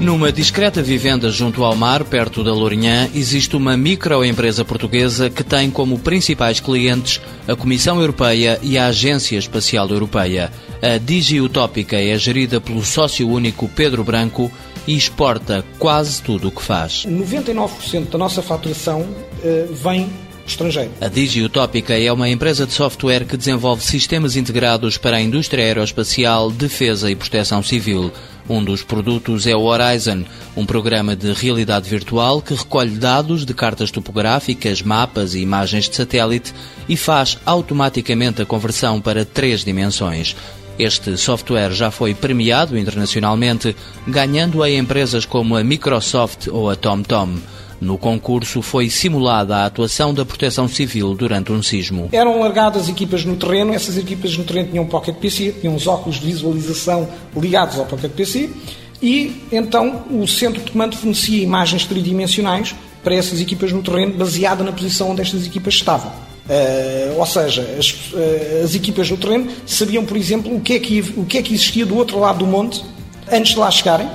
Numa discreta vivenda junto ao mar, perto da Lourinhã, existe uma microempresa portuguesa que tem como principais clientes a Comissão Europeia e a Agência Espacial Europeia. A Digi Utópica é gerida pelo sócio único Pedro Branco e exporta quase tudo o que faz. 99% da nossa faturação uh, vem estrangeiro. A Digi Utópica é uma empresa de software que desenvolve sistemas integrados para a indústria aeroespacial, defesa e proteção civil. Um dos produtos é o Horizon, um programa de realidade virtual que recolhe dados de cartas topográficas, mapas e imagens de satélite e faz automaticamente a conversão para três dimensões. Este software já foi premiado internacionalmente, ganhando a empresas como a Microsoft ou a TomTom. No concurso foi simulada a atuação da Proteção Civil durante um sismo. Eram largadas equipas no terreno, essas equipas no terreno tinham um Pocket PC, tinham os óculos de visualização ligados ao Pocket PC e então o centro de comando fornecia imagens tridimensionais para essas equipas no terreno, baseada na posição onde estas equipas estavam. Uh, ou seja, as, uh, as, equipas no terreno sabiam, por exemplo, o que, é que, o que é que existia do outro lado do monte antes de lá chegarem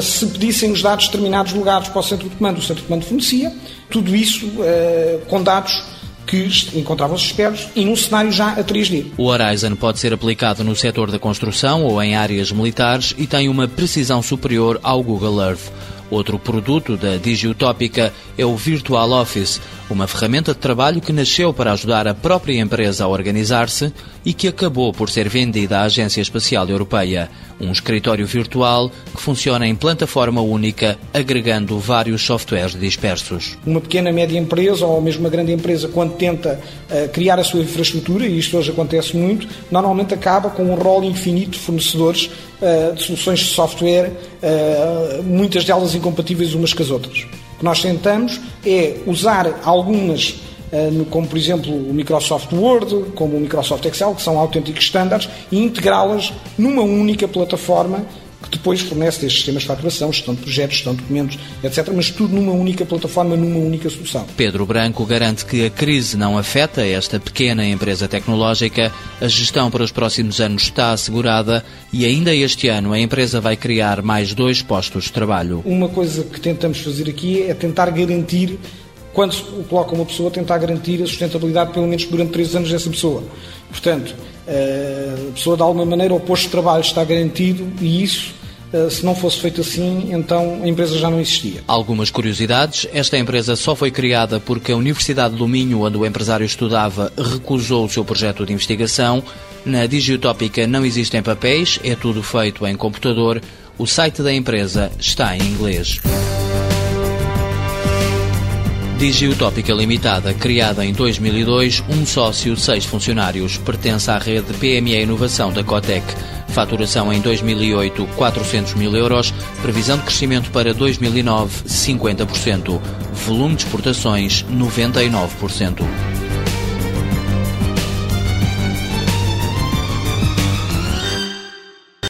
se pedissem os dados de determinados lugares para o centro de comando, o centro de comando fornecia, tudo isso uh, com dados que encontravam-se espelhos e num cenário já a 3D. O Horizon pode ser aplicado no setor da construção ou em áreas militares e tem uma precisão superior ao Google Earth. Outro produto da DigiUtópica é o Virtual Office, uma ferramenta de trabalho que nasceu para ajudar a própria empresa a organizar-se e que acabou por ser vendida à Agência Espacial Europeia. Um escritório virtual que funciona em plataforma única, agregando vários softwares dispersos. Uma pequena, média empresa ou mesmo uma grande empresa, quando tenta uh, criar a sua infraestrutura, e isto hoje acontece muito, normalmente acaba com um rol infinito de fornecedores uh, de soluções de software, uh, muitas delas incompatíveis umas com as outras. Que nós tentamos é usar algumas como por exemplo o Microsoft Word, como o Microsoft Excel, que são autênticos standards, e integrá-las numa única plataforma que depois fornece estes sistemas de faturação, gestão de projetos, gestão de documentos, etc., mas tudo numa única plataforma, numa única solução. Pedro Branco garante que a crise não afeta esta pequena empresa tecnológica, a gestão para os próximos anos está assegurada e ainda este ano a empresa vai criar mais dois postos de trabalho. Uma coisa que tentamos fazer aqui é tentar garantir quando se coloca uma pessoa, tentar garantir a sustentabilidade pelo menos durante três anos dessa pessoa. Portanto, eh, a pessoa de alguma maneira o posto de trabalho está garantido e isso eh, se não fosse feito assim, então a empresa já não existia. Algumas curiosidades. Esta empresa só foi criada porque a Universidade do Minho, onde o empresário estudava, recusou o seu projeto de investigação. Na Digiutópica não existem papéis, é tudo feito em computador. O site da empresa está em inglês. Digiutópica Limitada, criada em 2002, um sócio, seis funcionários, pertence à rede PME Inovação da Cotec. Faturação em 2008, 400 mil euros. Previsão de crescimento para 2009, 50%. Volume de exportações, 99%.